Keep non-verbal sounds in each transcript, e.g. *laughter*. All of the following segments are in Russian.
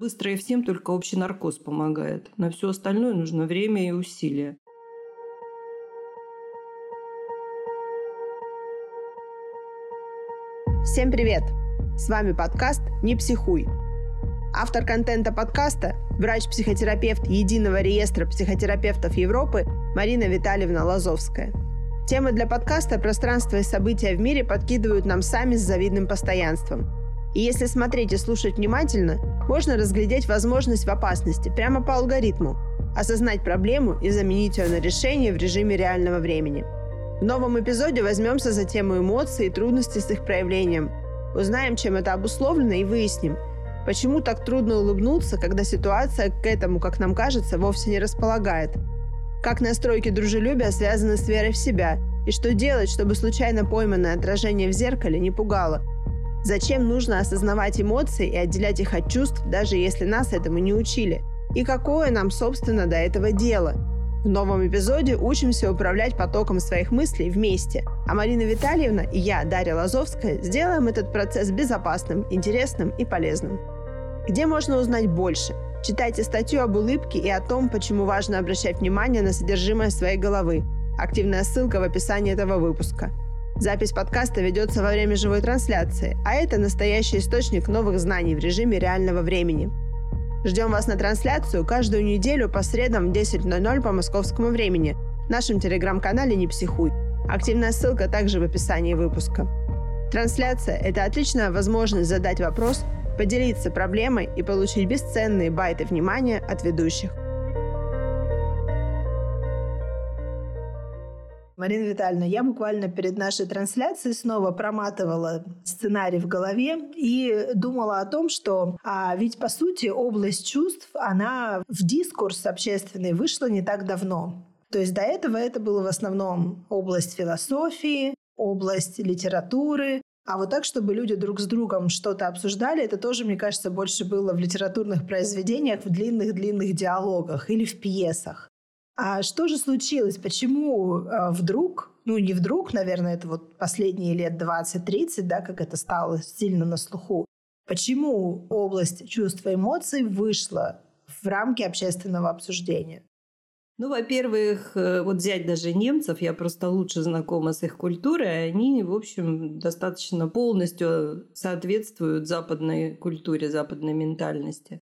Быстро и всем только общий наркоз помогает. На все остальное нужно время и усилия. Всем привет! С вами подкаст «Не психуй». Автор контента подкаста – врач-психотерапевт Единого реестра психотерапевтов Европы Марина Витальевна Лазовская. Темы для подкаста «Пространство и события в мире» подкидывают нам сами с завидным постоянством – и если смотреть и слушать внимательно, можно разглядеть возможность в опасности прямо по алгоритму, осознать проблему и заменить ее на решение в режиме реального времени. В новом эпизоде возьмемся за тему эмоций и трудностей с их проявлением. Узнаем, чем это обусловлено и выясним, почему так трудно улыбнуться, когда ситуация к этому, как нам кажется, вовсе не располагает. Как настройки дружелюбия связаны с верой в себя, и что делать, чтобы случайно пойманное отражение в зеркале не пугало – Зачем нужно осознавать эмоции и отделять их от чувств, даже если нас этому не учили? И какое нам, собственно, до этого дело? В новом эпизоде учимся управлять потоком своих мыслей вместе. А Марина Витальевна и я, Дарья Лазовская, сделаем этот процесс безопасным, интересным и полезным. Где можно узнать больше? Читайте статью об улыбке и о том, почему важно обращать внимание на содержимое своей головы. Активная ссылка в описании этого выпуска. Запись подкаста ведется во время живой трансляции, а это настоящий источник новых знаний в режиме реального времени. Ждем вас на трансляцию каждую неделю по средам в 10.00 по московскому времени в нашем телеграм-канале «Не психуй». Активная ссылка также в описании выпуска. Трансляция – это отличная возможность задать вопрос, поделиться проблемой и получить бесценные байты внимания от ведущих – Марина Витальевна, я буквально перед нашей трансляцией снова проматывала сценарий в голове и думала о том, что а ведь по сути область чувств, она в дискурс общественный вышла не так давно. То есть до этого это было в основном область философии, область литературы, а вот так, чтобы люди друг с другом что-то обсуждали, это тоже, мне кажется, больше было в литературных произведениях, в длинных-длинных диалогах или в пьесах. А что же случилось? Почему э, вдруг, ну не вдруг, наверное, это вот последние лет 20-30, да, как это стало сильно на слуху, почему область чувств и эмоций вышла в рамки общественного обсуждения? Ну, во-первых, э, вот взять даже немцев, я просто лучше знакома с их культурой, они, в общем, достаточно полностью соответствуют западной культуре, западной ментальности.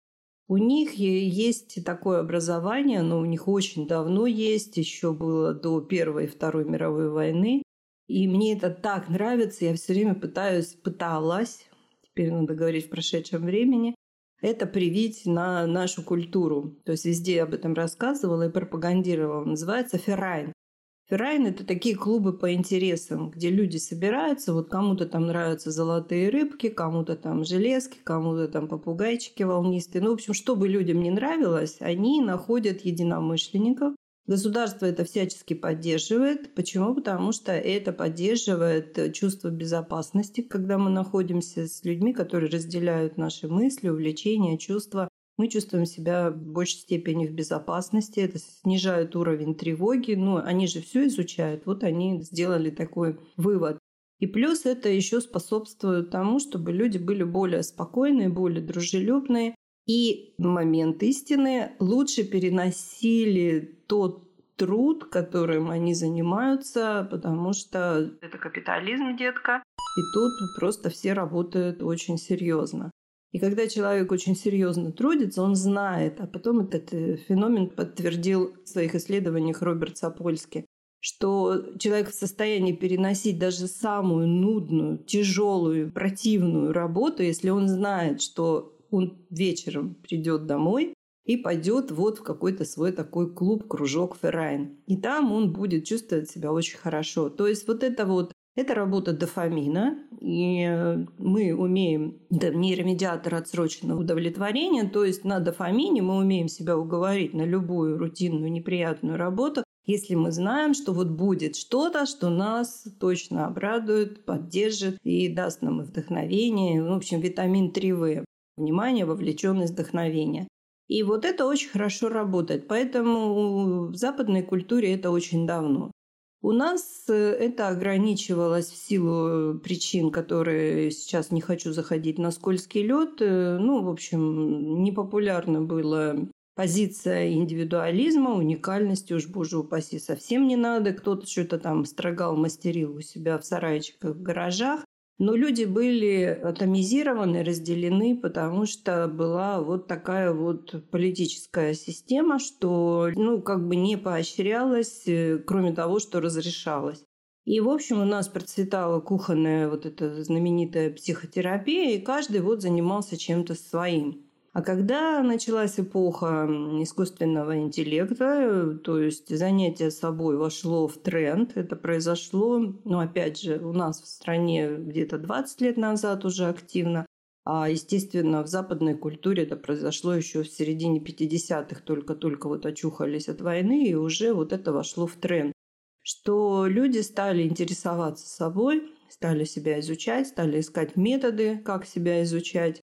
У них есть такое образование, но у них очень давно есть, еще было до Первой и Второй мировой войны. И мне это так нравится, я все время пытаюсь, пыталась, теперь надо говорить в прошедшем времени, это привить на нашу культуру. То есть везде об этом рассказывала и пропагандировала. Называется «Феррайн». Феррайн – это такие клубы по интересам, где люди собираются, вот кому-то там нравятся золотые рыбки, кому-то там железки, кому-то там попугайчики волнистые. Ну, в общем, что бы людям не нравилось, они находят единомышленников. Государство это всячески поддерживает. Почему? Потому что это поддерживает чувство безопасности, когда мы находимся с людьми, которые разделяют наши мысли, увлечения, чувства мы чувствуем себя в большей степени в безопасности, это снижает уровень тревоги. Ну, они же все изучают, вот они сделали такой вывод. И плюс это еще способствует тому, чтобы люди были более спокойные, более дружелюбные. И момент истины лучше переносили тот труд, которым они занимаются, потому что это капитализм, детка. И тут просто все работают очень серьезно. И когда человек очень серьезно трудится, он знает, а потом этот э, феномен подтвердил в своих исследованиях Роберт Сапольский, что человек в состоянии переносить даже самую нудную, тяжелую, противную работу, если он знает, что он вечером придет домой и пойдет вот в какой-то свой такой клуб, кружок Феррайн. И там он будет чувствовать себя очень хорошо. То есть вот это вот это работа дофамина, и э, мы умеем, это нейромедиатор отсроченного удовлетворения, то есть на дофамине мы умеем себя уговорить на любую рутинную неприятную работу, если мы знаем, что вот будет что-то, что нас точно обрадует, поддержит и даст нам вдохновение, в общем, витамин 3В, внимание, вовлеченность, вдохновение. И вот это очень хорошо работает. Поэтому в западной культуре это очень давно. У нас э, это ограничивалось в силу причин, которые сейчас не хочу заходить на скользкий лед. Ну, в общем, непопулярно было позиция индивидуализма, уникальности, уж, боже упаси, совсем не надо. Кто-то что-то там строгал, мастерил у себя в сарайчиках, в гаражах. Но люди были атомизированы, разделены, потому что была вот такая вот политическая система, что ну, как бы не поощрялась, э, кроме того, что разрешалось. И, в общем, у нас процветала кухонная вот эта знаменитая психотерапия, и каждый вот занимался чем-то своим. А когда началась эпоха искусственного интеллекта, то есть занятие собой вошло в тренд, это произошло, ну, опять же, у нас в стране где-то 20 лет назад уже активно, а, естественно, в западной культуре это произошло еще в середине 50-х, только-только вот очухались от войны, и уже вот это вошло в тренд. Что люди стали интересоваться собой, стали себя изучать, стали искать методы, как себя изучать.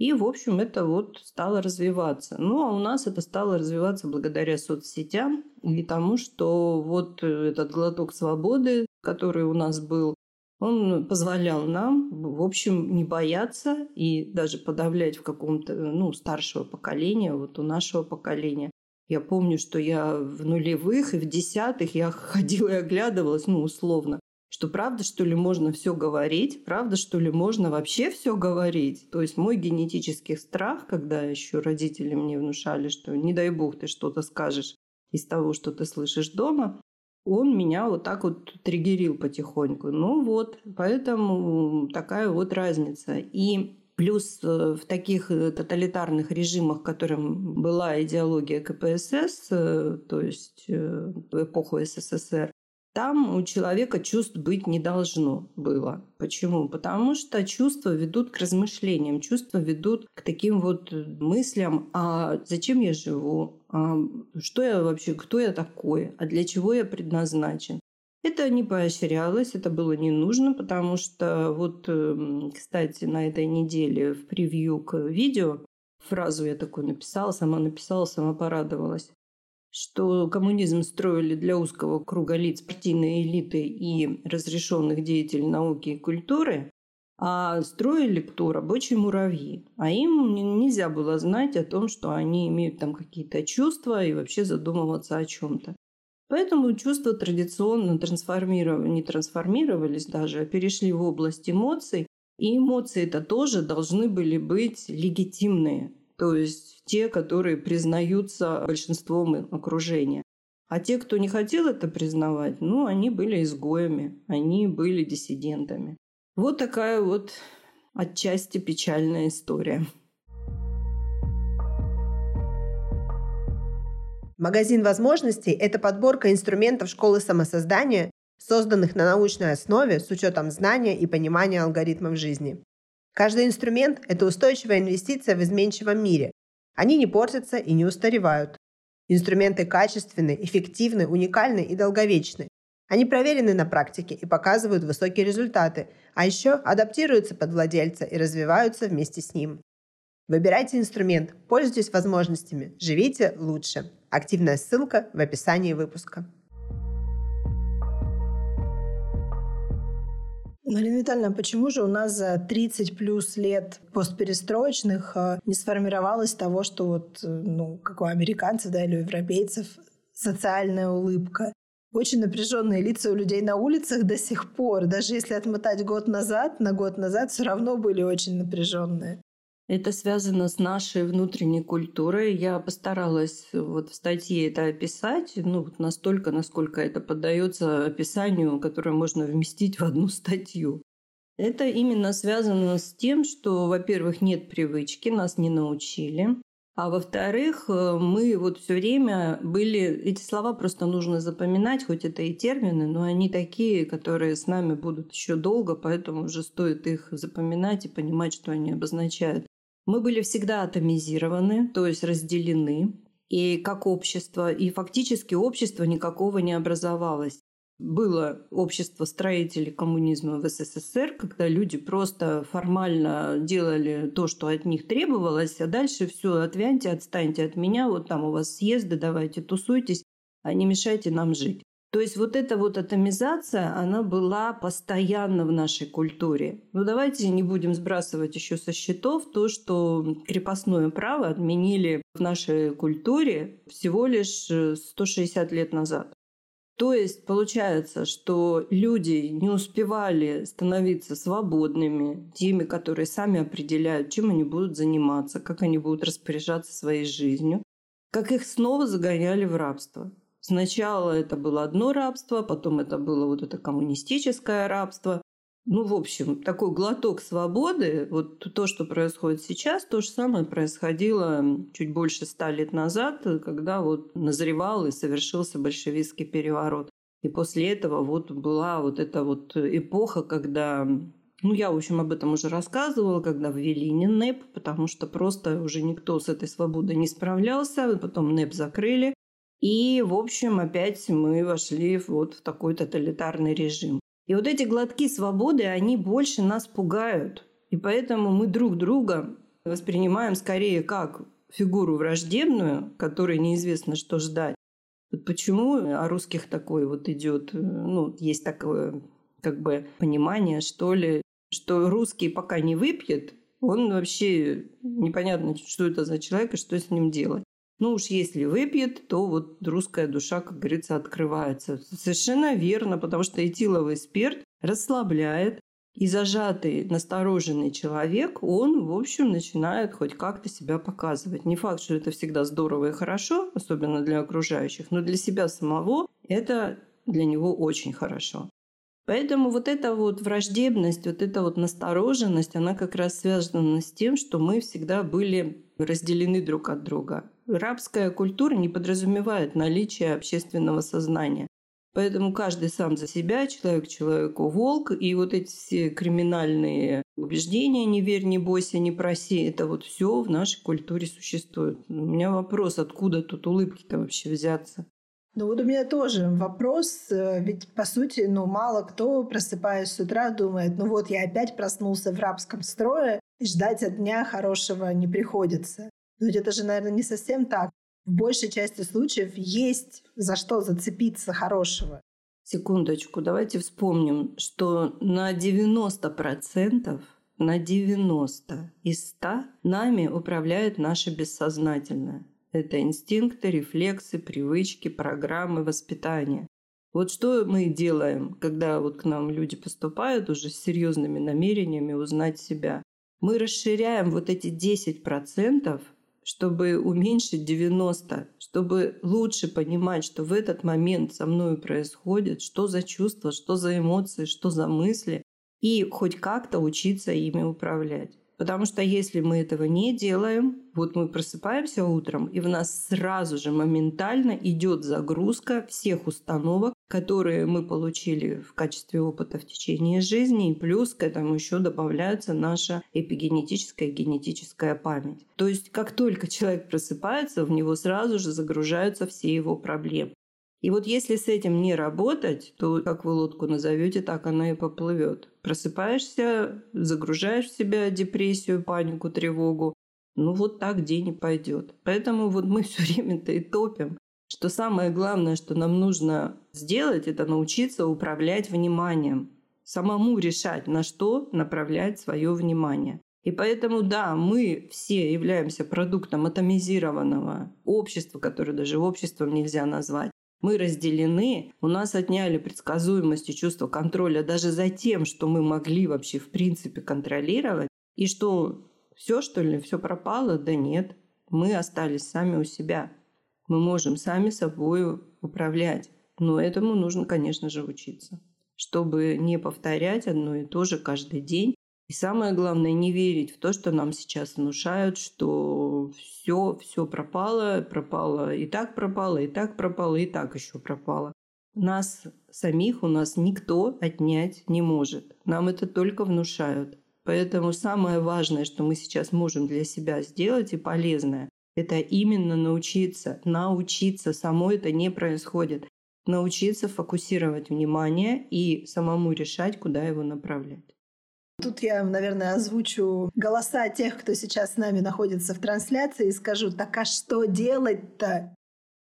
И, в общем, это вот стало развиваться. Ну, а у нас это стало развиваться благодаря соцсетям и тому, что вот этот глоток свободы, который у нас был, он позволял нам, в общем, не бояться и даже подавлять в каком-то, ну, старшего поколения, вот у нашего поколения. Я помню, что я в нулевых и в десятых я *laughs* ходила и оглядывалась, ну, условно, что правда, что ли, можно все говорить, правда, что ли, можно вообще все говорить. То есть мой генетический страх, когда еще родители мне внушали, что не дай бог ты что-то скажешь из того, что ты слышишь дома, он меня вот так вот триггерил потихоньку. Ну вот, поэтому такая вот разница. И плюс э, в таких э, тоталитарных режимах, которым была идеология КПСС, э, то есть эпоху СССР, там у человека чувств быть не должно было. Почему? Потому что чувства ведут к размышлениям, чувства ведут к таким вот мыслям, а зачем я живу, а что я вообще, кто я такой, а для чего я предназначен. Это не поощрялось, это было не нужно, потому что вот, эм, кстати, на этой неделе в превью к видео фразу я такую написала, сама написала, сама порадовалась что коммунизм строили для узкого круга лиц партийной элиты и разрешенных деятелей науки и культуры, а строили кто? Рабочие муравьи. А им нельзя было знать о том, что они имеют там какие-то чувства и вообще задумываться о чем-то. Поэтому чувства традиционно трансформировали, не трансформировались даже, а перешли в область эмоций. И эмоции это тоже должны были быть легитимные. То есть те, которые признаются большинством окружения. А те, кто не хотел это признавать, ну, они были изгоями, они были диссидентами. Вот такая вот отчасти печальная история. Магазин возможностей – это подборка инструментов школы самосоздания, созданных на научной основе с учетом знания и понимания алгоритмов жизни. Каждый инструмент – это устойчивая инвестиция в изменчивом мире, они не портятся и не устаревают. Инструменты качественны, эффективны, уникальны и долговечны. Они проверены на практике и показывают высокие результаты, а еще адаптируются под владельца и развиваются вместе с ним. Выбирайте инструмент, пользуйтесь возможностями, живите лучше. Активная ссылка в описании выпуска. Марина Витальевна, почему же у нас за 30 плюс лет постперестроечных э, не сформировалось того, что вот, э, ну, как у американцев, да, или у европейцев, социальная улыбка? Очень напряженные лица у людей на улицах до сих пор. Даже если отмотать год назад, на год назад все равно были очень напряженные. Это связано с нашей внутренней культурой. Я постаралась вот в статье это описать, ну, настолько, насколько это поддается описанию, которое можно вместить в одну *laughs* статью. Это именно связано с тем, что, во-первых, нет привычки, нас не научили. А во-вторых, э, мы вот все время были... Эти слова просто нужно запоминать, хоть это и термины, но они такие, которые с нами будут еще долго, поэтому уже стоит их запоминать и понимать, что они обозначают. Мы были всегда атомизированы, то есть разделены, и как общество, и фактически общество никакого не образовалось. Было общество строителей коммунизма в СССР, когда люди просто формально делали то, что от них требовалось, а дальше все, отвяньте, отстаньте от меня, вот там у вас съезды, давайте тусуйтесь, а не мешайте нам жить. То есть вот эта вот атомизация, она была постоянно в нашей культуре. Ну давайте не будем сбрасывать еще со счетов то, что крепостное право отменили в нашей культуре всего лишь 160 лет назад. То есть получается, что люди не успевали становиться свободными, теми, которые сами определяют, чем они будут заниматься, как они будут распоряжаться своей жизнью, как их снова загоняли в рабство. Сначала это было одно рабство, потом это было вот это коммунистическое рабство. Ну, в общем, такой глоток свободы, вот то, что происходит сейчас, то же самое происходило чуть больше ста лет назад, когда вот назревал и совершился большевистский переворот. И после этого вот была вот эта вот эпоха, когда ну, я, в общем, об этом уже рассказывала, когда ввели не НЭП, потому что просто уже никто с этой свободой не справлялся. Потом НЭП закрыли. И, в общем, опять мы вошли вот в такой тоталитарный режим. И вот эти глотки свободы, они больше нас пугают. И поэтому мы друг друга воспринимаем скорее как фигуру враждебную, которой неизвестно, что ждать. Вот почему о русских такой вот идет, ну, есть такое как бы понимание, что ли, что русский пока не выпьет, он вообще непонятно, что это за человек и что с ним делать. Ну уж если выпьет, то вот русская душа, как говорится, открывается. Совершенно верно, потому что этиловый спирт расслабляет, и зажатый, настороженный человек, он, в общем, начинает хоть как-то себя показывать. Не факт, что это всегда здорово и хорошо, особенно для окружающих, но для себя самого это для него очень хорошо. Поэтому вот эта вот враждебность, вот эта вот настороженность, она как раз связана с тем, что мы всегда были разделены друг от друга. Рабская культура не подразумевает наличие общественного сознания. Поэтому каждый сам за себя, человек человеку волк, и вот эти все криминальные убеждения «не верь, не бойся, не проси» – это вот все в нашей культуре существует. У меня вопрос, откуда тут улыбки-то вообще взяться? Ну вот у меня тоже вопрос, э, ведь по сути, ну мало кто, просыпаясь с утра, думает, ну вот я опять проснулся в рабском строе, и ждать от дня хорошего не приходится. Но ведь это же, наверное, не совсем так. В большей части случаев есть за что зацепиться хорошего. Секундочку, давайте вспомним, что на 90%, на 90 из 100 нами управляет наше бессознательное. Это инстинкты, рефлексы, привычки, программы воспитания. Вот что мы делаем, когда вот к нам люди поступают уже с серьезными намерениями узнать себя. Мы расширяем вот эти 10%, чтобы уменьшить 90, чтобы лучше понимать, что в этот момент со мной происходит, что за чувства, что за эмоции, что за мысли, и хоть как-то учиться ими управлять. Потому что если мы этого не делаем, вот мы просыпаемся утром, и в нас сразу же моментально идет загрузка всех установок, которые мы получили в качестве опыта в течение жизни, и плюс к этому еще добавляется наша эпигенетическая и генетическая память. То есть как только человек просыпается, в него сразу же загружаются все его проблемы. И вот если с этим не работать, то как вы лодку назовете, так она и поплывет. Просыпаешься, загружаешь в себя депрессию, панику, тревогу. Ну вот так день и пойдет. Поэтому вот мы *laughs* все время-то и топим, что самое главное, что нам нужно сделать, это научиться управлять вниманием. Самому решать, на что направлять свое внимание. И поэтому, да, мы все являемся продуктом атомизированного общества, которое даже обществом нельзя назвать. Мы разделены, у нас отняли предсказуемость и чувство контроля даже за тем, что мы могли вообще в принципе контролировать. И что все, что ли, все пропало? Да нет, мы остались сами у себя. Мы можем сами собой управлять. Но этому нужно, конечно же, учиться, чтобы не повторять одно и то же каждый день, и самое главное, не верить в то, что нам сейчас внушают, что все, все пропало, пропало, и так пропало, и так пропало, и так еще пропало. Нас самих у нас никто отнять не может. Нам это только внушают. Поэтому самое важное, что мы сейчас можем для себя сделать и полезное, это именно научиться, научиться, само это не происходит, научиться фокусировать внимание и самому решать, куда его направлять. Тут я, наверное, озвучу голоса тех, кто сейчас с нами находится в трансляции, и скажу, так а что делать-то?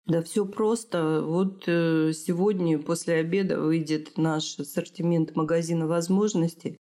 Да все просто. Вот э, сегодня после обеда выйдет наш ассортимент магазина возможностей.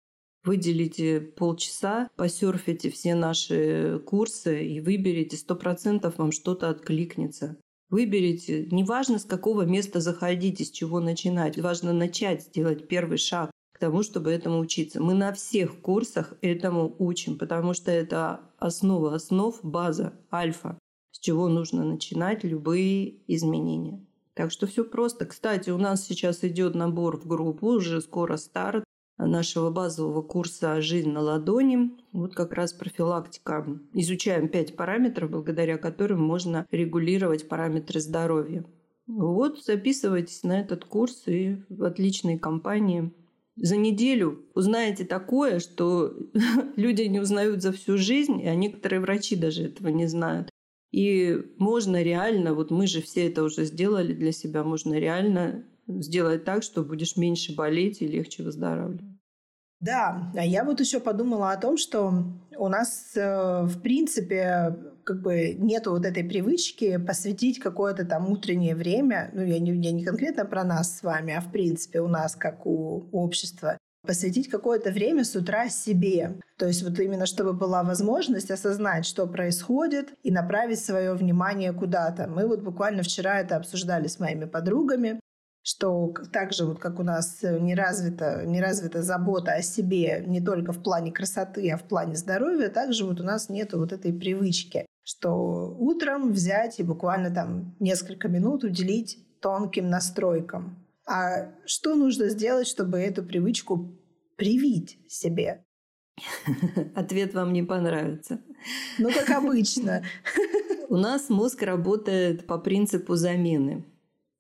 Выделите полчаса, посерфите все наши курсы и выберите, сто процентов вам что-то откликнется. Выберите, неважно с какого места заходить, с чего начинать, важно начать, сделать первый шаг к тому, чтобы этому учиться. Мы на всех курсах этому учим, потому что это основа основ, база, альфа, с чего нужно начинать любые изменения. Так что все просто. Кстати, у нас сейчас идет набор в группу, уже скоро старт нашего базового курса «Жизнь на ладони». Вот как раз профилактика. Изучаем пять параметров, благодаря которым можно регулировать параметры здоровья. Вот, записывайтесь на этот курс и в отличной компании. За неделю узнаете такое, что *laughs* люди не узнают за всю жизнь, а некоторые врачи даже этого не знают. И можно реально, вот мы же все это уже сделали для себя, можно реально сделать так, что будешь меньше болеть и легче выздоравливать. Да, а я вот еще подумала о том, что у нас, э, в принципе, как бы нету вот этой привычки посвятить какое-то там утреннее время, ну, я не, я не конкретно про нас с вами, а в принципе у нас, как у общества, посвятить какое-то время с утра себе. То есть вот именно чтобы была возможность осознать, что происходит, и направить свое внимание куда-то. Мы вот буквально вчера это обсуждали с моими подругами, что так же, вот как у нас э, не развита, не развита забота о себе не только в плане красоты, а в плане здоровья, также вот у нас нет вот этой привычки, что утром взять и буквально там несколько минут уделить тонким настройкам. А что нужно сделать, чтобы эту привычку привить себе? *laughs* Ответ вам не понравится. Ну, как обычно. *laughs* У нас мозг работает по принципу замены.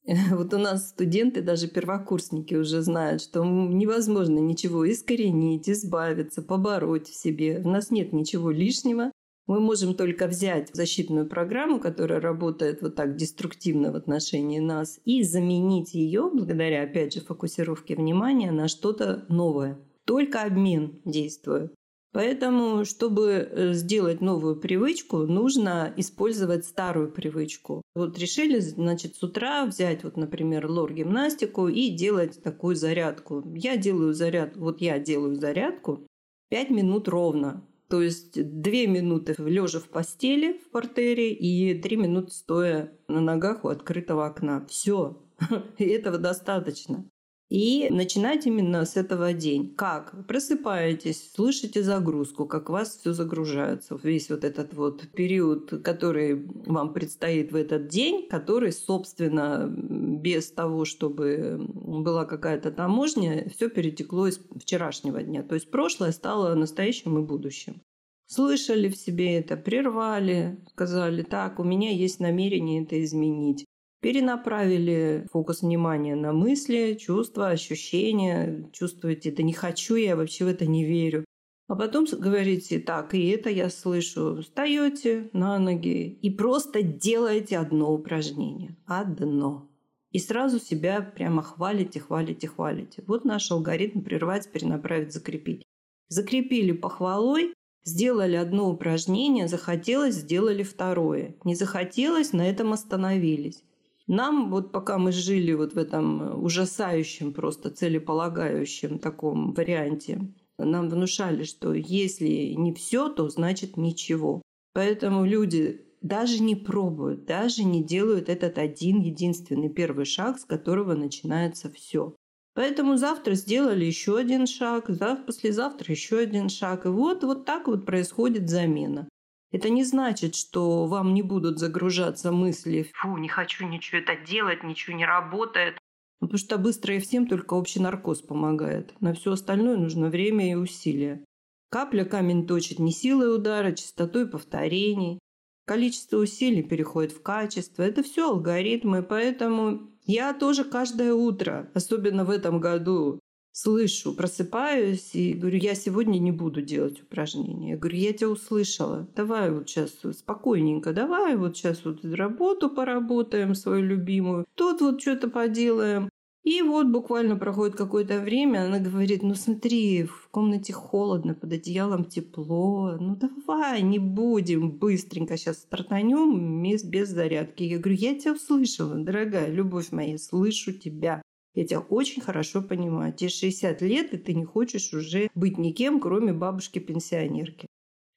*laughs* Вот у нас студенты, даже первокурсники уже знают, что невозможно ничего искоренить, избавиться, побороть в себе. У нас нет ничего лишнего. Мы можем только взять защитную программу, которая работает вот так деструктивно в отношении нас, и заменить ее, благодаря, опять же, фокусировке внимания, на что-то новое. Только обмен действует. Поэтому, чтобы э, сделать новую привычку, нужно использовать старую привычку. Вот решили, значит, с утра взять, вот, например, лор-гимнастику и делать такую зарядку. Я делаю зарядку, вот я делаю зарядку 5 минут ровно. То есть 2 минуты лежа в постели в портере и 3 минуты стоя на ногах у открытого окна. Все. *laughs* Этого достаточно. И начинать именно с этого день. Как? Просыпаетесь, слышите загрузку, как у вас все загружается. Весь вот этот вот период, который вам предстоит в этот день, который, собственно, без того, чтобы была какая-то таможня, все перетекло из вчерашнего дня. То есть прошлое стало настоящим и будущим. Слышали в себе это, прервали, сказали, так, у меня есть намерение это изменить перенаправили фокус внимания на мысли, чувства, ощущения, чувствуете, да не хочу, я вообще в это не верю. А потом говорите, так, и это я слышу. Встаете на ноги и просто делаете одно упражнение. Одно. И сразу себя прямо хвалите, хвалите, хвалите. Вот наш алгоритм прервать, перенаправить, закрепить. Закрепили похвалой, сделали одно упражнение, захотелось, сделали второе. Не захотелось, на этом остановились. Нам вот пока мы жили вот в этом э, ужасающем, просто целеполагающем таком варианте, нам внушали, что если не все, то значит ничего. Поэтому люди даже не пробуют, даже не делают этот один единственный первый шаг, с которого начинается все. Поэтому завтра сделали еще один шаг, завтра, послезавтра еще один шаг. И вот, вот так вот происходит замена. Это не значит, что вам не будут загружаться мысли «фу, не хочу ничего это делать, ничего не работает». Ну, потому что быстро и всем только общий наркоз помогает. На все остальное нужно время и усилия. Капля камень точит не силой удара, частотой повторений. Количество усилий переходит в качество. Это все алгоритмы, поэтому я тоже каждое утро, особенно в этом году, слышу, просыпаюсь и говорю, я сегодня не буду делать упражнения. Я говорю, я тебя услышала. Давай вот сейчас спокойненько, давай вот сейчас вот работу поработаем свою любимую. Тут вот что-то поделаем. И вот буквально проходит какое-то время, она говорит, ну смотри, в комнате холодно, под одеялом тепло, ну давай, не будем, быстренько сейчас стартанем без, без зарядки. Я говорю, я тебя услышала, дорогая, любовь моя, слышу тебя. Я тебя очень хорошо понимаю. Тебе 60 лет, и ты не хочешь уже быть никем, кроме бабушки-пенсионерки.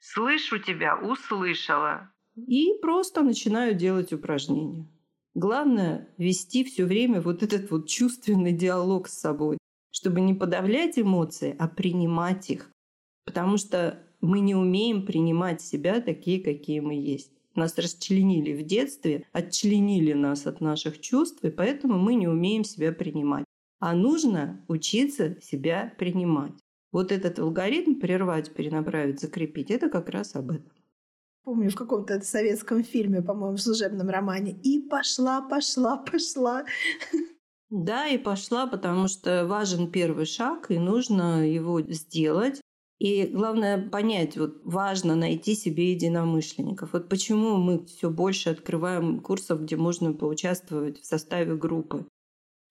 Слышу тебя, услышала. И просто начинаю делать упражнения. Главное – вести все время вот этот вот чувственный диалог с собой, чтобы не подавлять эмоции, а принимать их. Потому что мы не умеем принимать себя такие, какие мы есть. Нас расчленили в детстве, отчленили нас от наших чувств, и поэтому мы не умеем себя принимать. А нужно учиться себя принимать. Вот этот алгоритм прервать, перенаправить, закрепить – это как раз об этом помню, в каком-то советском фильме, по-моему, в служебном романе. И пошла, пошла, пошла. Да, и пошла, потому что важен первый шаг, и нужно его сделать. И главное понять, вот важно найти себе единомышленников. Вот почему мы все больше открываем курсов, где можно поучаствовать в составе группы.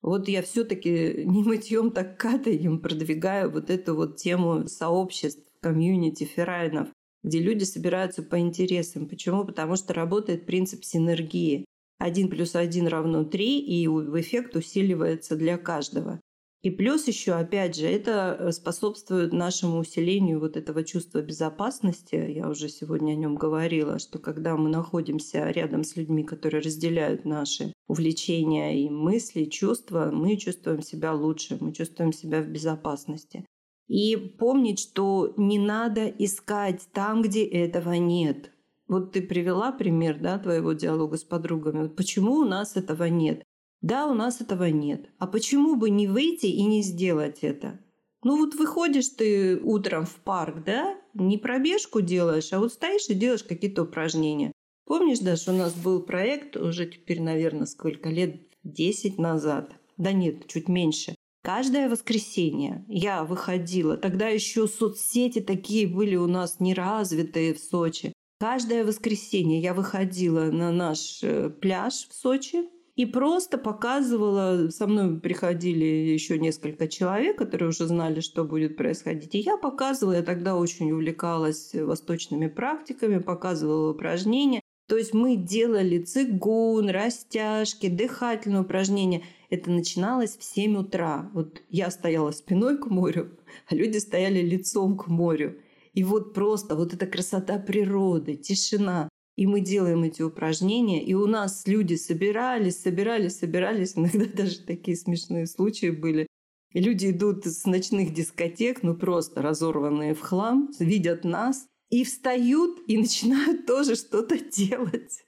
Вот я все-таки *laughs* не мытьем, так катаем продвигаю вот эту вот тему сообществ, комьюнити, ферайнов где люди собираются по интересам. Почему? Потому что работает принцип синергии. Один плюс один равно три, и эффект усиливается для каждого. И плюс еще, опять же, это э, способствует нашему усилению вот этого чувства безопасности. Я уже сегодня о нем говорила, что когда мы находимся рядом с людьми, которые разделяют наши увлечения и мысли, чувства, мы чувствуем себя лучше, мы чувствуем себя в безопасности. И помнить, что не надо искать там, где этого нет. Вот ты привела пример да, твоего диалога с подругами. Почему у нас этого нет? Да, у нас этого нет. А почему бы не выйти и не сделать это? Ну вот выходишь ты утром в парк, да, не пробежку делаешь, а вот стоишь и делаешь какие-то упражнения. Помнишь, даже у нас был проект уже теперь, наверное, сколько лет, 10 назад. Да нет, чуть меньше. Каждое воскресенье я выходила, тогда еще соцсети такие были у нас неразвитые в Сочи. Каждое воскресенье я выходила на наш э, пляж в Сочи и просто показывала, со мной приходили еще несколько человек, которые уже знали, что будет происходить. И я показывала, я тогда очень увлекалась восточными практиками, показывала упражнения. То есть мы делали цигун, растяжки, дыхательные упражнения – это начиналось в 7 утра. Вот я стояла спиной к морю, а люди стояли лицом к морю. И вот просто вот эта красота природы, тишина. И мы делаем эти упражнения, и у нас люди собирались, собирались, собирались. *laughs* Иногда даже такие смешные случаи были. И люди идут с ночных дискотек, ну просто разорванные в хлам, видят нас и встают и *laughs* начинают тоже что-то делать.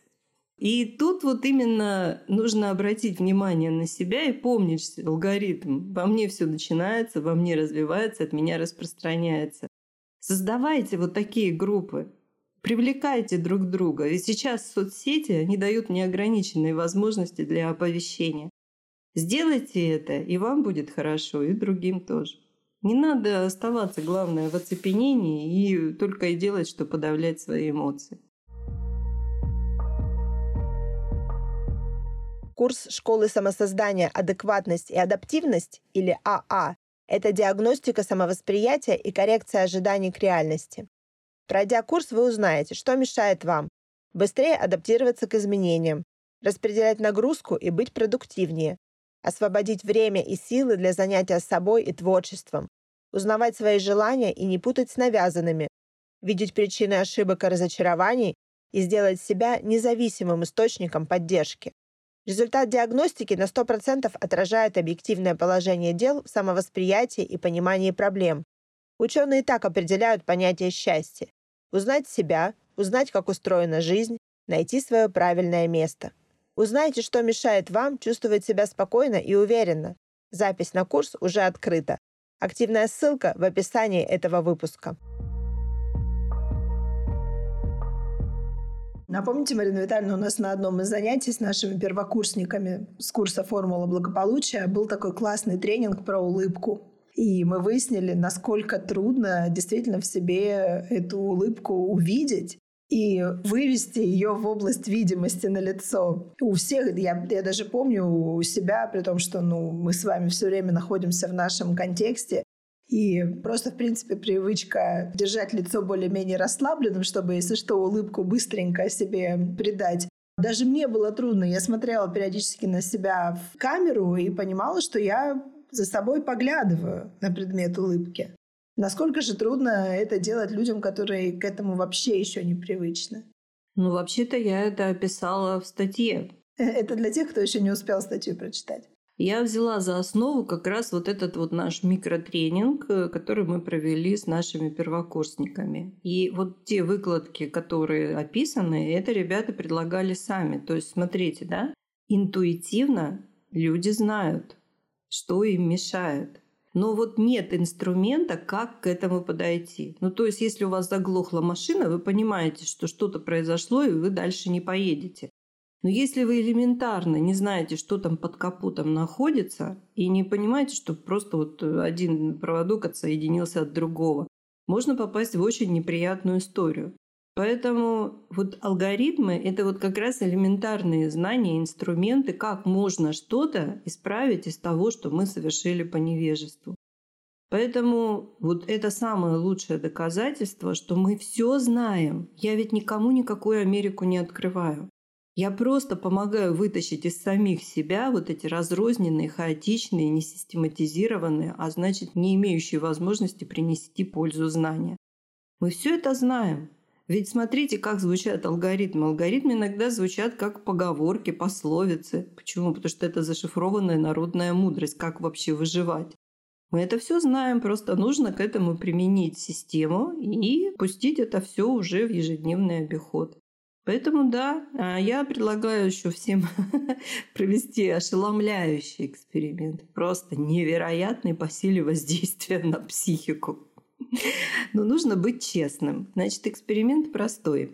И тут вот именно нужно обратить внимание на себя и помнить алгоритм. Во мне все начинается, во мне развивается, от меня распространяется. Создавайте вот такие группы. Привлекайте друг друга. Ведь сейчас соцсети, они дают неограниченные возможности для оповещения. Сделайте это, и вам будет хорошо, и другим тоже. Не надо оставаться, главное, в оцепенении и только и делать, что подавлять свои эмоции. Курс школы самосоздания «Адекватность и адаптивность» или АА – это диагностика самовосприятия и коррекция ожиданий к реальности. Пройдя курс, вы узнаете, что мешает вам быстрее адаптироваться к изменениям, распределять нагрузку и быть продуктивнее, освободить время и силы для занятия собой и творчеством, узнавать свои желания и не путать с навязанными, видеть причины ошибок и разочарований и сделать себя независимым источником поддержки. Результат диагностики на 100% отражает объективное положение дел в самовосприятии и понимании проблем. Ученые так определяют понятие счастья. Узнать себя, узнать, как устроена жизнь, найти свое правильное место. Узнайте, что мешает вам чувствовать себя спокойно и уверенно. Запись на курс уже открыта. Активная ссылка в описании этого выпуска. Напомните, Марина Витальевна, у нас на одном из занятий с нашими первокурсниками с курса «Формула благополучия» был такой классный тренинг про улыбку. И мы выяснили, насколько трудно действительно в себе эту улыбку увидеть. и вывести ее в область видимости на лицо. У всех, я, я даже помню у себя, при том, что ну, мы с вами все время находимся в нашем контексте, и просто, в принципе, привычка держать лицо более-менее расслабленным, чтобы, если что, улыбку быстренько себе придать. Даже мне было трудно. Я смотрела периодически на себя в камеру и понимала, что я за собой поглядываю на предмет улыбки. Насколько же трудно это делать людям, которые к этому вообще еще не привычны? Ну, вообще-то я это описала в статье. Это для тех, кто еще не успел статью прочитать я взяла за основу как раз вот этот вот наш микротренинг, э, который мы провели с нашими первокурсниками. И вот те выкладки, которые описаны, это ребята предлагали сами. То есть, смотрите, да, интуитивно люди знают, что им мешает. Но вот нет инструмента, как к этому подойти. Ну, то есть, если у вас заглохла машина, вы понимаете, что что-то произошло, и вы дальше не поедете. Но если вы элементарно не знаете, что там под капотом находится, и не понимаете, что просто вот один проводок отсоединился от другого, можно попасть в очень неприятную историю. Поэтому вот алгоритмы – это вот как раз элементарные знания, инструменты, как можно что-то исправить из того, что мы совершили по невежеству. Поэтому вот это самое лучшее доказательство, что мы все знаем. Я ведь никому никакую Америку не открываю. Я просто помогаю вытащить из самих себя вот эти разрозненные, хаотичные, несистематизированные, а значит не имеющие возможности принести пользу знания. Мы все это знаем. Ведь смотрите, как звучат алгоритмы. Алгоритмы иногда звучат как поговорки, пословицы. Почему? Потому что это зашифрованная народная мудрость, как вообще выживать. Мы это все знаем, просто нужно к этому применить систему и пустить это все уже в ежедневный обиход. Поэтому да, а я предлагаю еще всем *laughs* провести ошеломляющий эксперимент. Просто невероятный по силе воздействия на психику. Но нужно быть честным. Значит, эксперимент простой.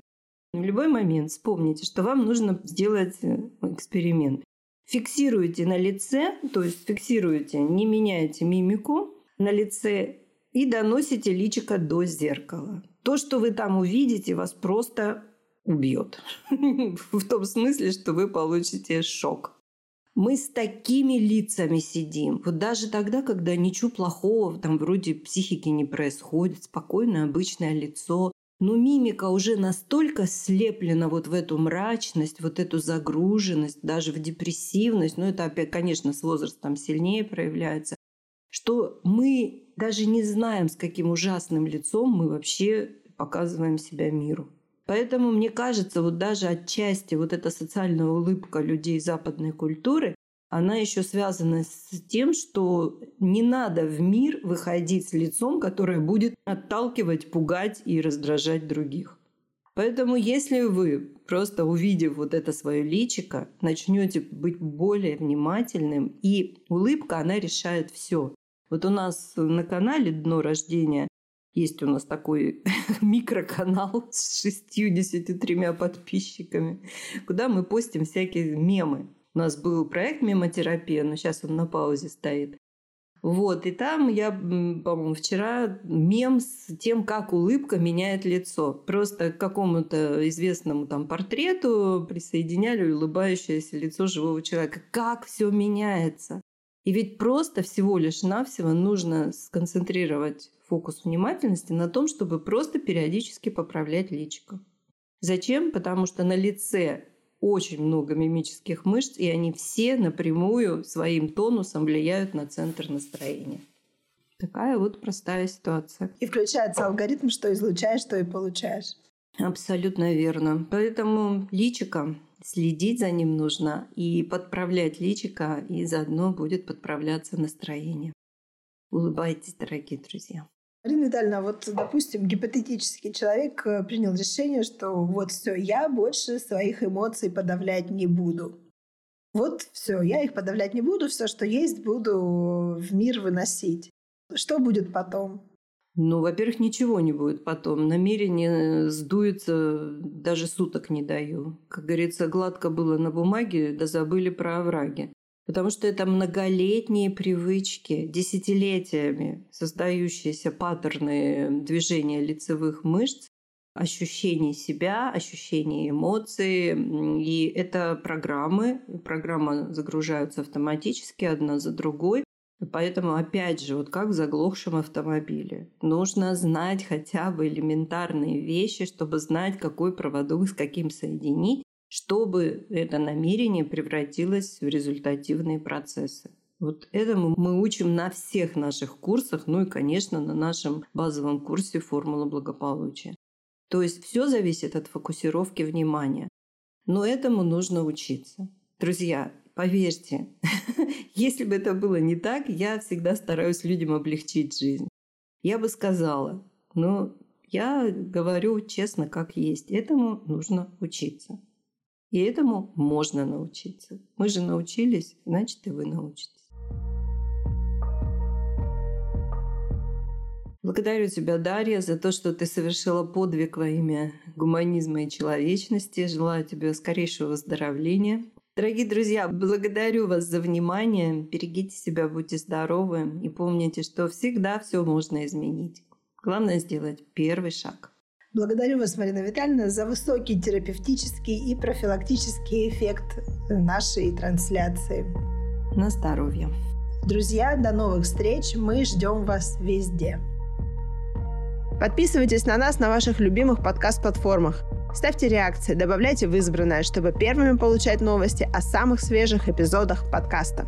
В любой момент вспомните, что вам нужно сделать э, эксперимент. Фиксируйте на лице, то есть фиксируйте, не меняйте мимику на лице и доносите личико до зеркала. То, что вы там увидите, вас просто убьет. *laughs* В том смысле, что вы получите шок. Мы с такими лицами сидим. Вот даже тогда, когда ничего плохого там вроде психики не происходит, спокойное обычное лицо, но мимика уже настолько слеплена вот в эту мрачность, вот эту загруженность, даже в депрессивность, но это опять, конечно, с возрастом сильнее проявляется, что мы даже не знаем, с каким ужасным лицом мы вообще показываем себя миру. Поэтому мне кажется, вот даже отчасти вот эта социальная улыбка людей западной культуры, она еще связана с тем, что не надо в мир выходить с лицом, которое будет отталкивать, пугать и раздражать других. Поэтому если вы, просто увидев вот это свое личико, начнете быть более внимательным, и улыбка, она решает все. Вот у нас на канале «Дно рождения» Есть у нас такой *laughs* микроканал с 63 подписчиками, куда мы постим всякие мемы. У нас был проект «Мемотерапия», но сейчас он на паузе стоит. Вот, и там я, по-моему, вчера мем с тем, как улыбка меняет лицо. Просто к какому-то известному там портрету присоединяли улыбающееся лицо живого человека. Как все меняется. И ведь просто всего лишь навсего нужно сконцентрировать фокус внимательности на том, чтобы просто периодически поправлять личико. Зачем? Потому что на лице очень много мимических мышц, и они все напрямую своим тонусом влияют на центр настроения. Такая вот простая ситуация. И включается алгоритм, что излучаешь, что и получаешь. Абсолютно верно. Поэтому личико, следить за ним нужно и подправлять личико, и заодно будет подправляться настроение. Улыбайтесь, дорогие друзья. Марина Витальевна, вот, допустим, гипотетический человек э, принял решение, что вот все, я больше своих эмоций подавлять не буду. Вот все, я их подавлять не буду, все, что есть, буду в мир выносить. Что будет потом? Ну, во-первых, ничего не будет потом. Намерение сдуется, даже суток не даю. Как говорится, гладко было на бумаге, да забыли про овраги. Потому что это многолетние привычки, десятилетиями создающиеся паттерны движения лицевых мышц, ощущений себя, ощущений эмоций. И это программы. Программы загружаются автоматически одна за другой. Поэтому, опять же, вот как в заглохшем автомобиле. Нужно знать хотя бы элементарные вещи, чтобы знать, какой проводок с каким соединить, чтобы это намерение превратилось в результативные процессы. Вот этому мы учим на всех наших курсах, ну и, конечно, на нашем базовом курсе «Формула благополучия». То есть все зависит от фокусировки внимания. Но этому нужно учиться. Друзья, поверьте, *laughs* если бы это было не так, я всегда стараюсь людям облегчить жизнь. Я бы сказала, но я говорю честно, как есть. Этому нужно учиться. И этому можно научиться. Мы же научились, значит и вы научитесь. Благодарю тебя, Дарья, за то, что ты совершила подвиг во имя гуманизма и человечности. Желаю тебе скорейшего выздоровления. Дорогие друзья, благодарю вас за внимание. Берегите себя, будьте здоровы и помните, что всегда все можно изменить. Главное сделать первый шаг. Благодарю вас, Марина Витальевна, за высокий терапевтический и профилактический эффект нашей трансляции. На здоровье. Друзья, до новых встреч. Мы ждем вас везде. Подписывайтесь на нас на ваших любимых подкаст-платформах. Ставьте реакции, добавляйте в избранное, чтобы первыми получать новости о самых свежих эпизодах подкаста.